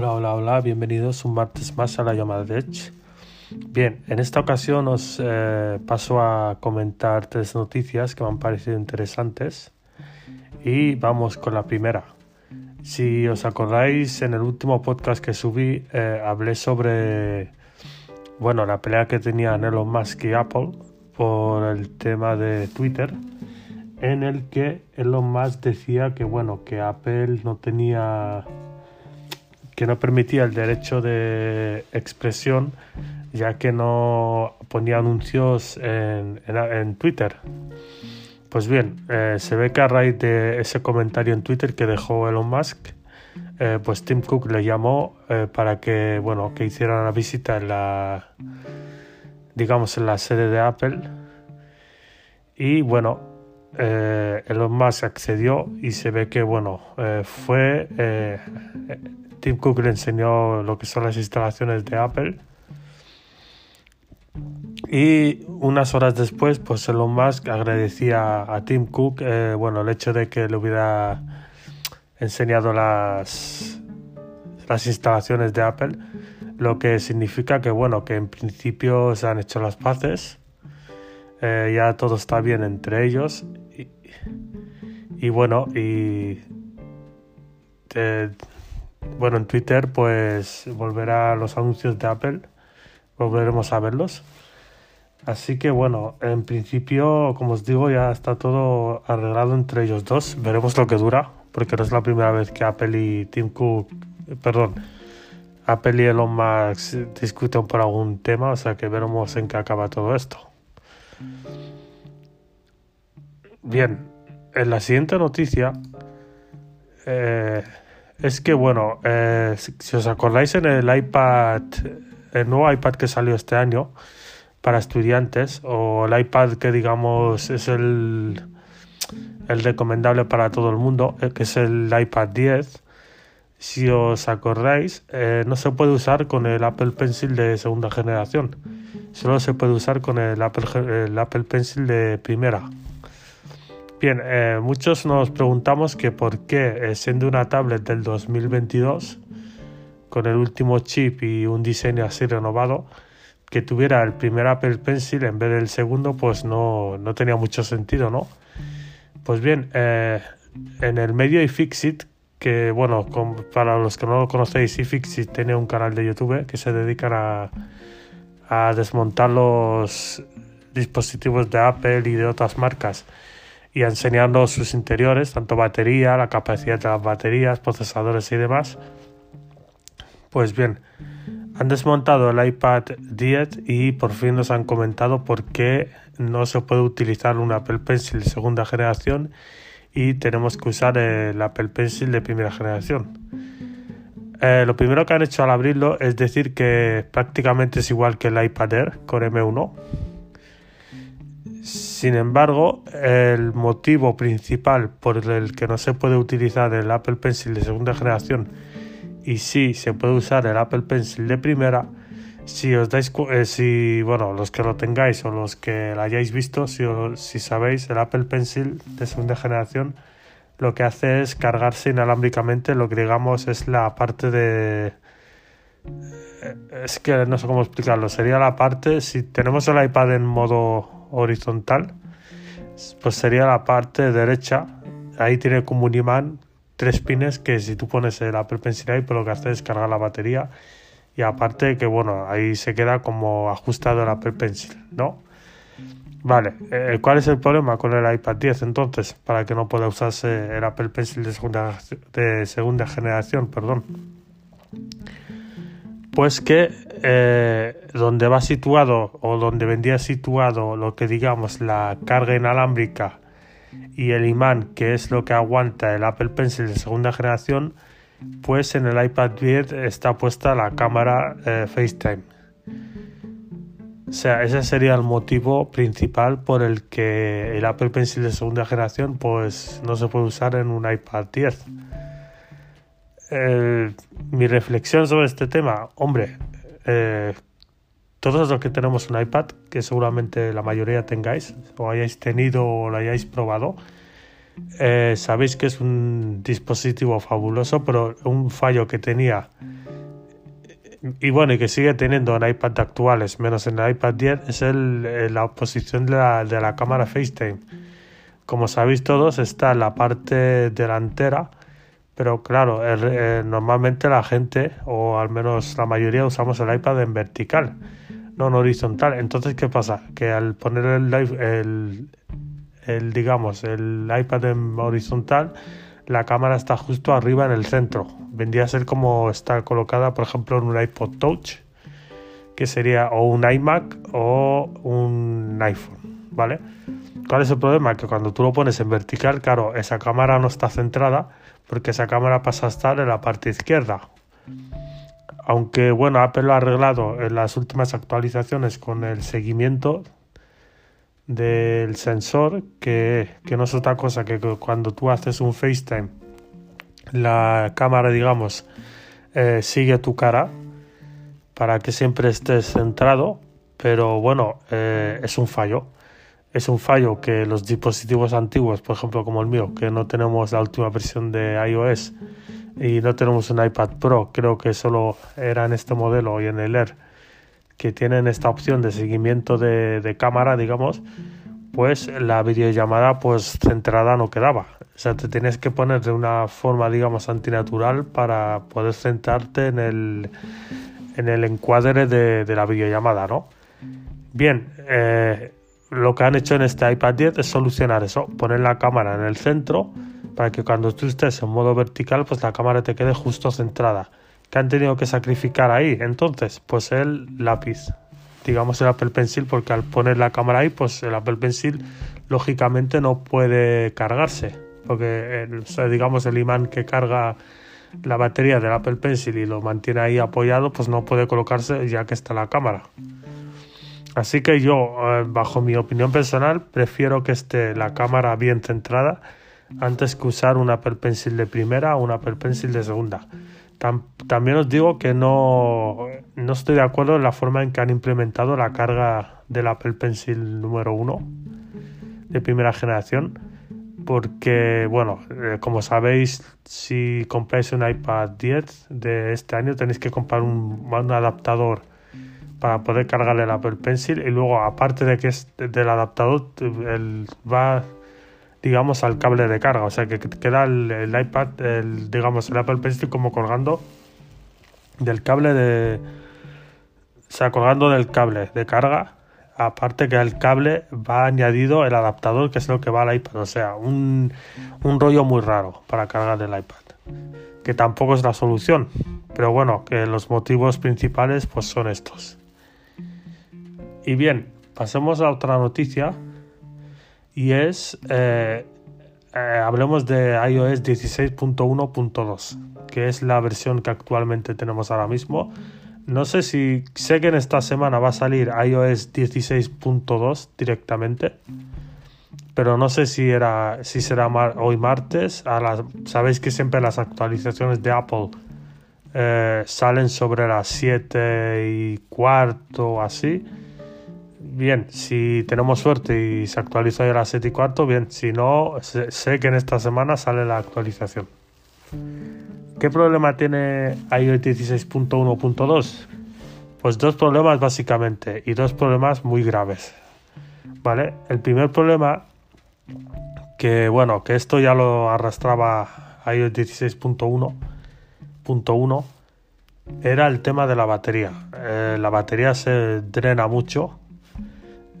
Hola, hola, hola, bienvenidos un martes más a la llamada de Edge. Bien, en esta ocasión os eh, paso a comentar tres noticias que me han parecido interesantes y vamos con la primera. Si os acordáis, en el último podcast que subí eh, hablé sobre bueno, la pelea que tenían Elon Musk y Apple por el tema de Twitter en el que Elon Musk decía que bueno, que Apple no tenía que no permitía el derecho de expresión ya que no ponía anuncios en, Twitter. Pues bien, eh, se ve que a raíz de ese comentario en Twitter que dejó Elon Musk, eh, pues Tim Cook le llamó eh, para que, bueno, que hiciera una visita en la, digamos, en la sede de Apple. Y bueno, Elon Musk accedió y se ve que, bueno, fue Tim Cook le enseñó lo que son las instalaciones de Apple. Y unas horas después, pues Elon Musk agradecía a Tim Cook eh, bueno, el hecho de que le hubiera enseñado las, las instalaciones de Apple, lo que significa que, bueno, que en principio se han hecho las paces, eh, ya todo está bien entre ellos y, bueno, y eh, bueno, en Twitter pues volverá los anuncios de Apple, volveremos a verlos. Así que bueno, en principio, como os digo, ya está todo arreglado entre ellos dos. Veremos lo que dura, porque no es la primera vez que Apple y Tim Cook, perdón, Apple y Elon Musk discuten por algún tema, o sea que veremos en qué acaba todo esto. Bien, en la siguiente noticia, eh, es que, bueno, eh, si, os acordáis en el iPad, el nuevo iPad que salió este año para estudiantes, o el iPad que digamos es el, el recomendable para todo el mundo, eh, que es el iPad 10, si os acordáis, eh, no se puede usar con el Apple Pencil de segunda generación, solo se puede usar con el Apple, el Apple Pencil de primera. Bien, eh, muchos nos preguntamos que por qué, eh, siendo una tablet del 2022, con el último chip y un diseño así renovado, que tuviera el primer Apple Pencil en vez del segundo, pues no, no tenía mucho sentido, ¿no? Pues bien, eh, en el medio iFixit, que bueno, para los que no lo conocéis, iFixit tiene un canal de YouTube que se dedica a, a desmontar los dispositivos de Apple y de otras marcas y enseñando sus interiores, tanto batería, la capacidad de las baterías, procesadores y demás. Pues bien, han desmontado el iPad 10 y por fin nos han comentado por qué no se puede utilizar un Apple Pencil de segunda generación y tenemos que usar el Apple Pencil de primera generación. Eh, lo primero que han hecho al abrirlo es decir que prácticamente es igual que el iPad Air con M1 sin embargo, el motivo principal por el que no se puede utilizar el Apple Pencil de segunda generación y sí se puede usar el Apple Pencil de primera, si os dais eh, si bueno, los que lo tengáis o los que lo hayáis visto, si, si sabéis, el Apple Pencil de segunda generación lo que hace es cargarse inalámbricamente lo que digamos es la parte de eh, es que no sé cómo explicarlo, sería la parte si tenemos el iPad en modo horizontal, pues sería la parte derecha. Ahí tiene como un imán tres pines que si tú pones el Apple Pencil ahí, pues lo que hace es cargar la batería. Y aparte que bueno, ahí se queda como ajustado Apple Pencil, ¿no? Vale, eh, ¿cuál es el problema con el iPad 10 entonces? Para que no pueda usarse el Apple Pencil de segunda, de segunda generación, perdón. Pues que eh, donde va situado o donde vendría situado lo que digamos la carga inalámbrica y el imán que es lo que aguanta el Apple Pencil de segunda generación, pues en el iPad 10 está puesta la cámara eh, FaceTime. O sea, ese sería el motivo principal por el que el Apple Pencil de segunda generación pues no se puede usar en un iPad 10 mi reflexión sobre este tema, hombre, eh, todos los que tenemos un iPad, que seguramente la mayoría tengáis, o hayáis tenido o lo hayáis probado, eh, sabéis que es un dispositivo fabuloso, pero un fallo que tenía y bueno, y que sigue teniendo en iPad actuales, menos en el iPad 10, es el, la posición de la, de la cámara FaceTime. Como sabéis todos, está en la parte delantera, pero claro, normalmente la gente, o al menos la mayoría, usamos el iPad en vertical, no en horizontal. Entonces, ¿qué pasa? Que al poner el, el, el digamos, el iPad en horizontal, la cámara está justo arriba en el centro. Vendría a ser como está colocada, por ejemplo, en un iPod Touch, que sería o un iMac o un iPhone, ¿vale? ¿Cuál es el problema? Que cuando tú lo pones en vertical, claro, esa cámara no está centrada porque esa cámara pasa a estar en la parte izquierda. Aunque bueno, Apple lo ha arreglado en las últimas actualizaciones con el seguimiento del sensor, que, no es otra cosa que cuando tú haces un FaceTime, la cámara, digamos, eh, sigue tu cara para que siempre estés centrado, pero bueno, eh, es un fallo. Es un fallo que los dispositivos antiguos, por ejemplo como el mío, que no tenemos la última versión de iOS y no tenemos un iPad Pro, creo que solo era en este modelo y en el Air, que tienen esta opción de seguimiento de, cámara, digamos, pues la videollamada pues centrada no quedaba. O sea, te tienes que poner de una forma, digamos, antinatural para poder centrarte en el, en el encuadre de, la videollamada, ¿no? Bien, eh, lo que han hecho en este iPad 10 es solucionar eso, poner la cámara en el centro para que cuando tú estés en modo vertical, pues la cámara te quede justo centrada. ¿Qué han tenido que sacrificar ahí? Entonces, pues el lápiz, digamos el Apple Pencil, porque al poner la cámara ahí, pues el Apple Pencil lógicamente no puede cargarse, porque el, digamos el imán que carga la batería del Apple Pencil y lo mantiene ahí apoyado, pues no puede colocarse ya que está la cámara. Así que yo, eh, bajo mi opinión personal, prefiero que esté la cámara bien centrada antes que usar un Apple Pencil de primera o un Apple Pencil de segunda también os digo que no, no estoy de acuerdo en la forma en que han implementado la carga del Apple Pencil número 1 de primera generación. Porque, bueno, eh, como sabéis, si compráis un iPad 10 de este año, tenéis que comprar un, un adaptador para poder cargarle el Apple Pencil. Y luego, aparte de que es del adaptador, el, va digamos, al cable de carga. O sea que queda el, iPad, el, digamos, el Apple Pencil como colgando del cable de. O sea, colgando del cable de carga. Aparte que al cable va añadido el adaptador, que es lo que va al iPad. O sea, un, un rollo muy raro para cargar el iPad. Que tampoco es la solución. Pero bueno, que los motivos principales pues son estos. Y bien, pasemos a otra noticia y es, eh, eh, hablemos de iOS 16.1.2, que es la versión que actualmente tenemos ahora mismo. No sé si, sé que en esta semana va a salir iOS 16.2 directamente, pero no sé si, era, si será hoy martes. A Sabéis que siempre las actualizaciones de Apple eh, salen sobre las 7 y cuarto o así bien, si tenemos suerte y se actualiza ya a las 7 y cuarto, bien, si no, sé, que en esta semana sale la actualización. ¿Qué problema tiene iOS 16.1.2? Pues dos problemas básicamente y dos problemas muy graves. ¿Vale? El primer problema, que bueno, que esto ya lo arrastraba iOS 16.1.1, era el tema de la batería. Eh, la batería se drena mucho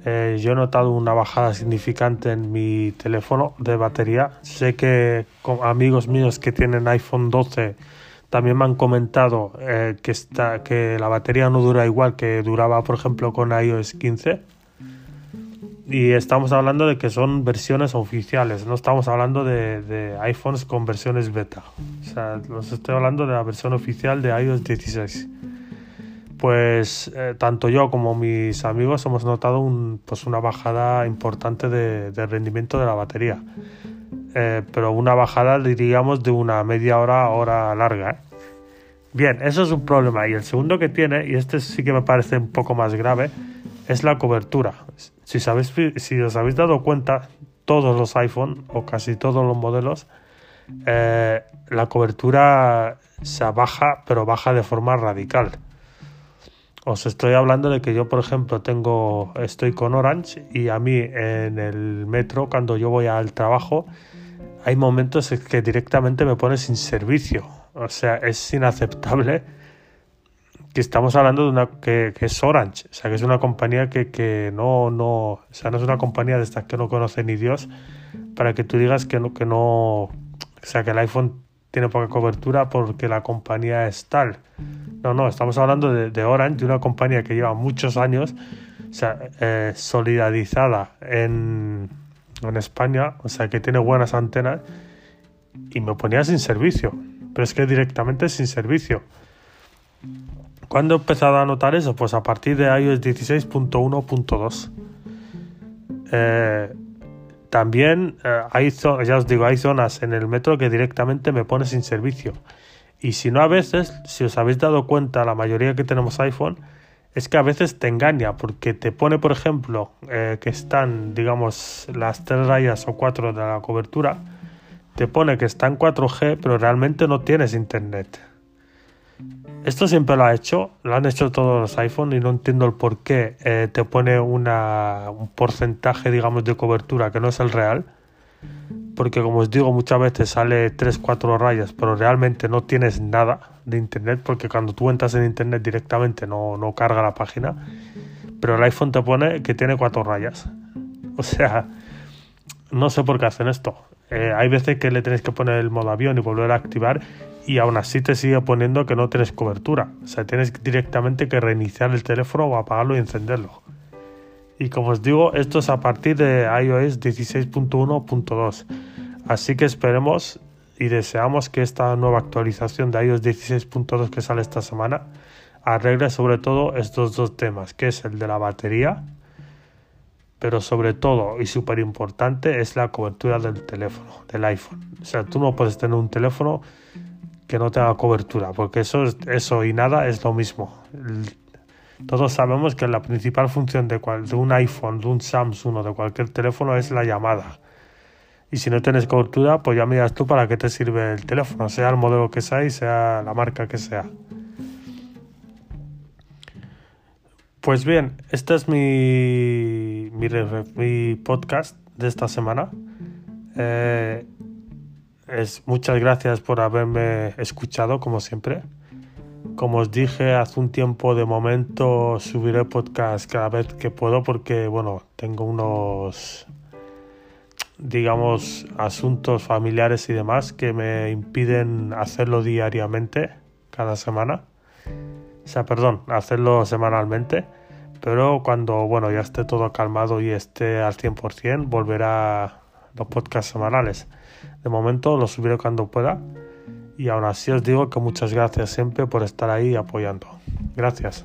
eh, yo he notado una bajada significante en mi teléfono de batería. Sé que con amigos míos que tienen iPhone 12 también me han comentado eh, que, está, que la batería no dura igual que duraba, por ejemplo, con iOS 15. Y estamos hablando de que son versiones oficiales, no estamos hablando de, de iPhones con versiones beta. O sea, nos estoy hablando de la versión oficial de iOS 16 pues eh, tanto yo como mis amigos hemos notado un, pues una bajada importante de, rendimiento de la batería. Eh, pero una bajada, diríamos, de una media hora hora larga. ¿eh? Bien, eso es un problema. Y el segundo que tiene, y este sí que me parece un poco más grave, es la cobertura. Si, sabéis, si os habéis dado cuenta, todos los iPhone o casi todos los modelos, la cobertura se baja, pero baja de forma radical. Os estoy hablando de que yo, por ejemplo, tengo, estoy con Orange y a mí en el metro, cuando yo voy al trabajo, hay momentos en que directamente me pone sin servicio. O sea, es inaceptable que estamos hablando de una que, es Orange, o sea, que es una compañía que, que, no, no, o sea, no es una compañía de estas que no conoce ni Dios, para que tú digas que no, que no, o sea, que el iPhone tiene poca cobertura porque la compañía es tal. No, no, estamos hablando de, Orange, de una compañía que lleva muchos años, o sea, eh, solidarizada en, en España, o sea, que tiene buenas antenas, y me ponía sin servicio, pero es que directamente sin servicio. ¿Cuándo he empezado a notar eso? Pues a partir de iOS 16.1.2. Eh, también eh, hay, ya os digo, hay zonas en el metro que directamente me pone sin servicio. Y si no a veces, si os habéis dado cuenta, la mayoría que tenemos iPhone, es que a veces te engaña, porque te pone, por ejemplo, eh, que están, digamos, las tres rayas o cuatro de la cobertura, te pone que está en 4G, pero realmente no tienes internet. Esto siempre lo ha hecho, lo han hecho todos los iPhone y no entiendo el por qué eh, te pone una, un porcentaje, digamos, de cobertura que no es el real. Porque como os digo, muchas veces sale 3-4 rayas, pero realmente no tienes nada de internet, porque cuando tú entras en internet directamente no, no carga la página. Pero el iPhone te pone que tiene 4 rayas. O sea, no sé por qué hacen esto. Eh, hay veces que le tenéis que poner el modo avión y volver a activar y aún así te sigue poniendo que no tienes cobertura. O sea, tienes directamente que reiniciar el teléfono o apagarlo y encenderlo. Y como os digo, esto es a partir de iOS 16.1.2. Así que esperemos y deseamos que esta nueva actualización de iOS 16.2 que sale esta semana arregle sobre todo estos dos temas, que es el de la batería, pero sobre todo y súper importante es la cobertura del teléfono, del iPhone. O sea, tú no puedes tener un teléfono que no tenga cobertura, porque eso, eso y nada es lo mismo. Todos sabemos que la principal función de, de un iPhone, de un Samsung o de cualquier teléfono es la llamada. Y si no tienes cobertura, pues ya miras tú para qué te sirve el teléfono, sea el modelo que sea y sea la marca que sea. Pues bien, este es mi, mi, mi podcast de esta semana. Eh, es, muchas gracias por haberme escuchado, como siempre. Como os dije hace un tiempo, de momento subiré podcast cada vez que puedo porque, bueno, tengo unos, digamos, asuntos familiares y demás que me impiden hacerlo diariamente, cada semana. O sea, perdón, hacerlo semanalmente. Pero cuando, bueno, ya esté todo calmado y esté al 100%, volverá los podcasts semanales. De momento lo subiré cuando pueda. Y aún así os digo que muchas gracias siempre por estar ahí apoyando. Gracias.